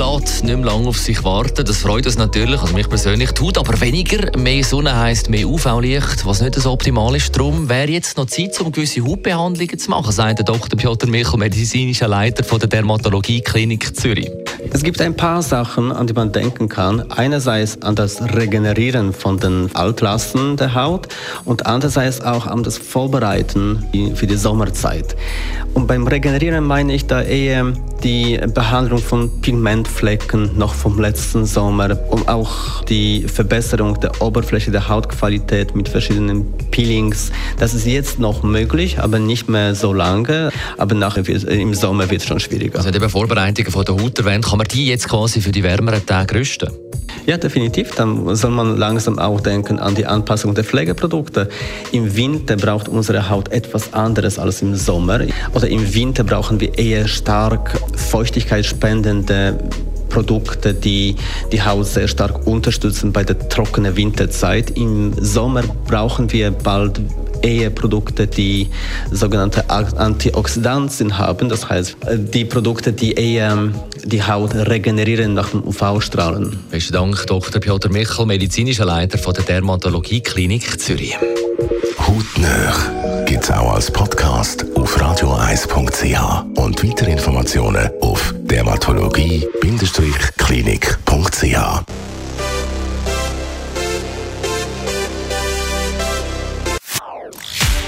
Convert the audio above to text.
Lässt nicht mehr lange auf sich warten. Das freut uns natürlich, also mich persönlich. tut aber weniger. Mehr Sonne heisst mehr UV-Licht, was nicht so optimal ist. Darum wäre jetzt noch Zeit, um gewisse Hautbehandlungen zu machen, sagt der Dr. Piotr Michel, medizinischer Leiter von der Dermatologie-Klinik Zürich. Es gibt ein paar Sachen, an die man denken kann. Einerseits an das Regenerieren von den Altlasten der Haut und andererseits auch an das Vorbereiten für die Sommerzeit. Und beim Regenerieren meine ich da eher die Behandlung von Pigmentflecken noch vom letzten Sommer, um auch die Verbesserung der Oberfläche der Hautqualität mit verschiedenen Peelings. Das ist jetzt noch möglich, aber nicht mehr so lange. Aber nachher im Sommer wird es schon schwieriger. Also die Vorbereitungen von der Haut erwähnt, kann man die jetzt quasi für die wärmeren Tage rüsten? Ja, definitiv. Dann soll man langsam auch denken an die Anpassung der Pflegeprodukte. Im Winter braucht unsere Haut etwas anderes als im Sommer. Oder im Winter brauchen wir eher stark feuchtigkeitsspendende Produkte, die die Haut sehr stark unterstützen bei der trockenen Winterzeit. Im Sommer brauchen wir bald eher Produkte, die sogenannte Antioxidantien haben. Das heißt, die Produkte, die eher die Haut regenerieren nach dem UV-Strahlen. Besten Dank, Dr. Piotr Michel, medizinischer Leiter von der Dermatologie Klinik Zürich. Hautnöch gibt es auch als Podcast auf radioeis.ch und weitere Informationen auf dermatologie-klinik.ch.